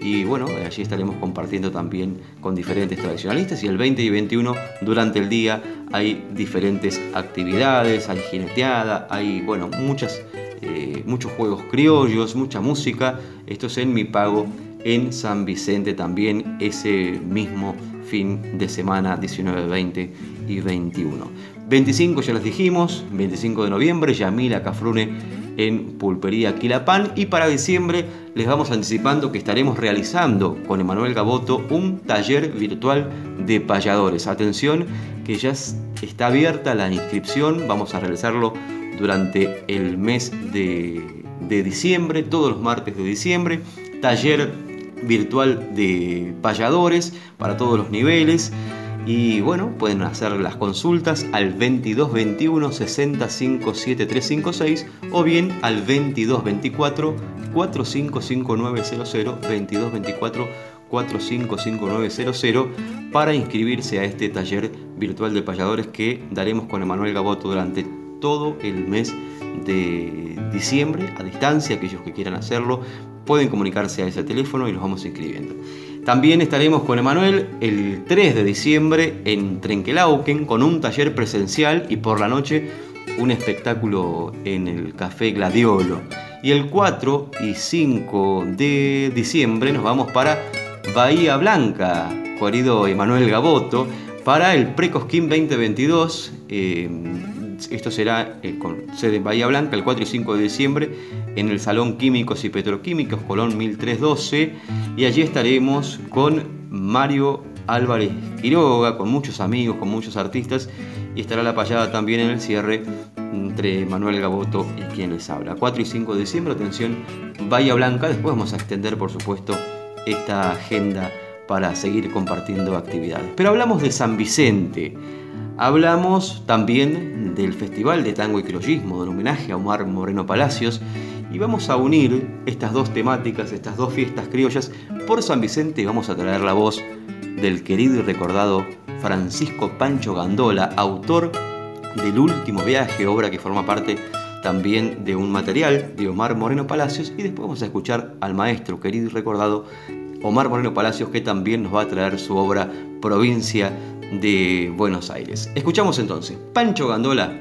Y bueno, allí estaremos compartiendo también con diferentes tradicionalistas. Y el 20 y 21 durante el día hay diferentes actividades, hay jineteada, hay bueno, muchas eh, muchos juegos criollos, mucha música. Esto es en mi pago en San Vicente también ese mismo fin de semana 19, 20 y 21. 25 ya les dijimos, 25 de noviembre, Yamila Cafrune en Pulpería Quilapán y para diciembre les vamos anticipando que estaremos realizando con Emanuel Gaboto un taller virtual de payadores. Atención que ya está abierta la inscripción, vamos a realizarlo durante el mes de, diciembre, todos los martes de diciembre, taller virtual de payadores para todos los niveles. Y bueno, pueden hacer las consultas al 2221 657356 o bien al 2224 455900 2224 455900 para inscribirse a este taller virtual de payadores que daremos con Emanuel Gaboto durante todo el mes de diciembre a distancia. Aquellos que quieran hacerlo pueden comunicarse a ese teléfono y los vamos inscribiendo. También estaremos con Emanuel el 3 de diciembre en Trenquelauquen con un taller presencial y por la noche un espectáculo en el Café Gladiolo. Y el 4 y 5 de diciembre nos vamos para Bahía Blanca, querido Emanuel Gaboto, para el Precosquín 2022. Esto será eh, con sede en Bahía Blanca el 4 y 5 de diciembre en el Salón Químicos y Petroquímicos Colón 1312 y allí estaremos con Mario Álvarez Quiroga, con muchos amigos, con muchos artistas y estará la payada también en el cierre entre Manuel Gaboto y quien les habla. 4 y 5 de diciembre, atención, Bahía Blanca, después vamos a extender por supuesto esta agenda para seguir compartiendo actividades. Pero hablamos de San Vicente. Hablamos también del Festival de Tango y Criollismo, del homenaje a Omar Moreno Palacios, y vamos a unir estas dos temáticas, estas dos fiestas criollas. Por San Vicente vamos a traer la voz del querido y recordado Francisco Pancho Gandola, autor del último viaje, obra que forma parte también de un material de Omar Moreno Palacios, y después vamos a escuchar al maestro querido y recordado Omar Moreno Palacios, que también nos va a traer su obra Provincia de Buenos Aires. Escuchamos entonces Pancho Gandola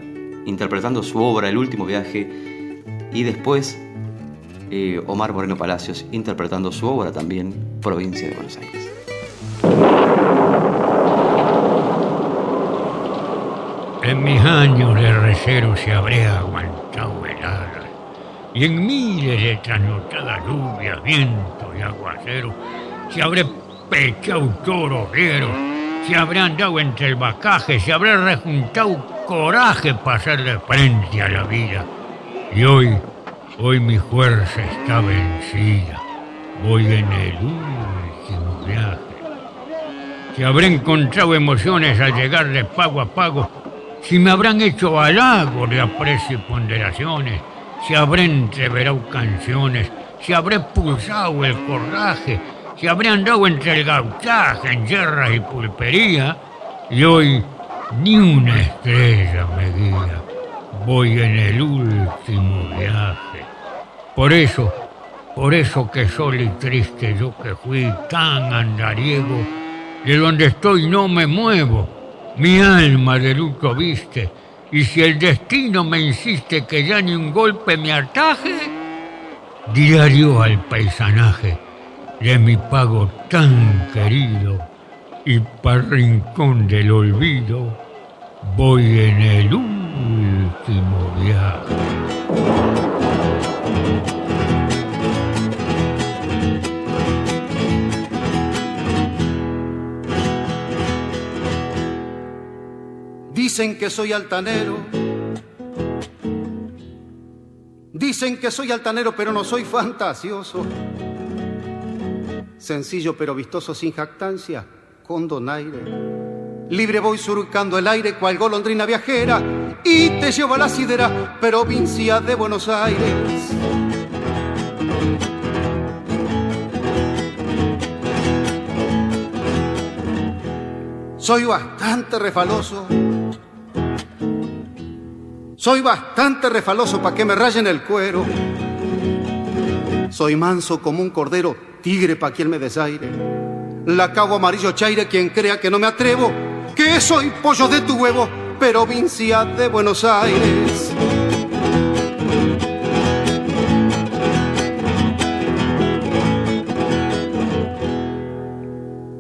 interpretando su obra El último viaje y después eh, Omar Moreno Palacios interpretando su obra también Provincia de Buenos Aires. En mis años de recero se habría aguantado heladas y en miles de trasnochadas lluvias, viento y aguacero se habré pechado toros se habrán dado entre el bacaje, se habrá rejuntado coraje para hacerle frente a la vida. Y hoy, hoy mi fuerza está vencida. Voy en el último viaje. Se habré encontrado emociones al llegar de pago a pago. Si me habrán hecho halagos de aprecio y ponderaciones. Se habré entreverado canciones. Se habré pulsado el coraje se habrían dado entre el gauchaje, en yerras y pulpería, y hoy ni una estrella me guía. Voy en el último viaje. Por eso, por eso que solo y triste yo que fui tan andariego, de donde estoy no me muevo, mi alma de luto viste, y si el destino me insiste que ya ni un golpe me ataje, diario al paisanaje de mi pago tan querido y para rincón del olvido voy en el último viaje. Dicen que soy altanero, Dicen que soy altanero, pero no soy fantasioso. Sencillo pero vistoso sin jactancia, con donaire. Libre voy surcando el aire cual golondrina viajera y te llevo a la sidera, provincia de Buenos Aires. Soy bastante refaloso. Soy bastante refaloso para que me rayen el cuero. Soy manso como un cordero, tigre pa' quien me desaire. La cago amarillo chaire, quien crea que no me atrevo, que soy pollo de tu huevo, provincia de Buenos Aires.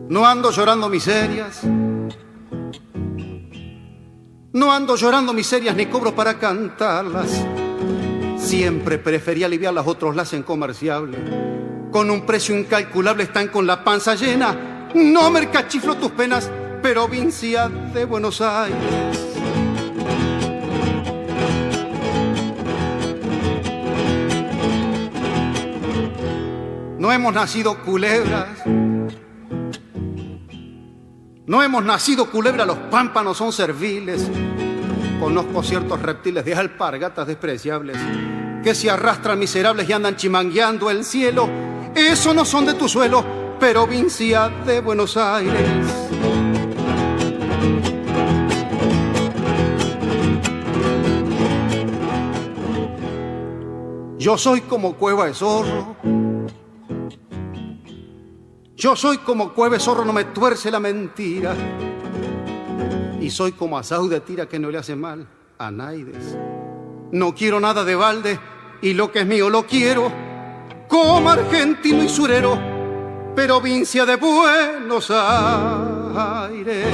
No ando llorando miserias, no ando llorando miserias ni cobro para cantarlas. Siempre preferí aliviarlas, otros las hacen comerciables. Con un precio incalculable están con la panza llena. No mercachiflo tus penas, provincia de Buenos Aires. No hemos nacido culebras. No hemos nacido culebras, los pámpanos son serviles. Conozco ciertos reptiles de alpargatas despreciables que se arrastran miserables y andan chimangueando el cielo. Eso no son de tu suelo, provincia de Buenos Aires. Yo soy como cueva de zorro. Yo soy como cueva de zorro, no me tuerce la mentira. Y soy como asau de tira que no le hace mal a Naides. No quiero nada de balde y lo que es mío lo quiero como argentino y surero, provincia de Buenos Aires.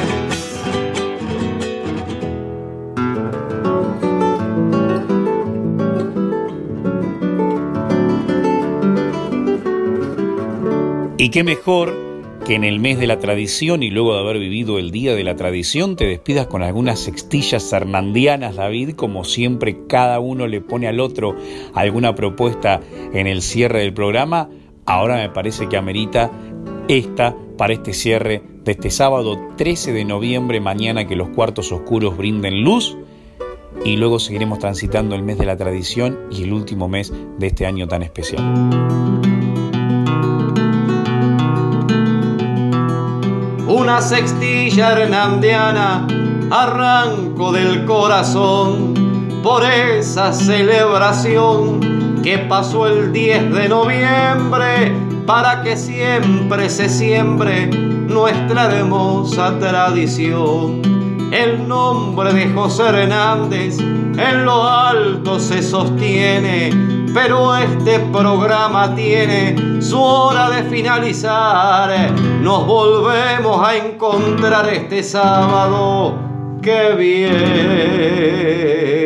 Y qué mejor que en el mes de la tradición y luego de haber vivido el día de la tradición te despidas con algunas sextillas hernandianas, David, como siempre cada uno le pone al otro alguna propuesta en el cierre del programa. Ahora me parece que amerita esta para este cierre de este sábado 13 de noviembre, mañana que los cuartos oscuros brinden luz. Y luego seguiremos transitando el mes de la tradición y el último mes de este año tan especial. Una sextilla hernandiana, arranco del corazón por esa celebración que pasó el 10 de noviembre para que siempre se siembre nuestra hermosa tradición. El nombre de José Hernández en lo alto se sostiene, pero este programa tiene su hora de finalizar. Nos volvemos a encontrar este sábado. ¡Qué bien!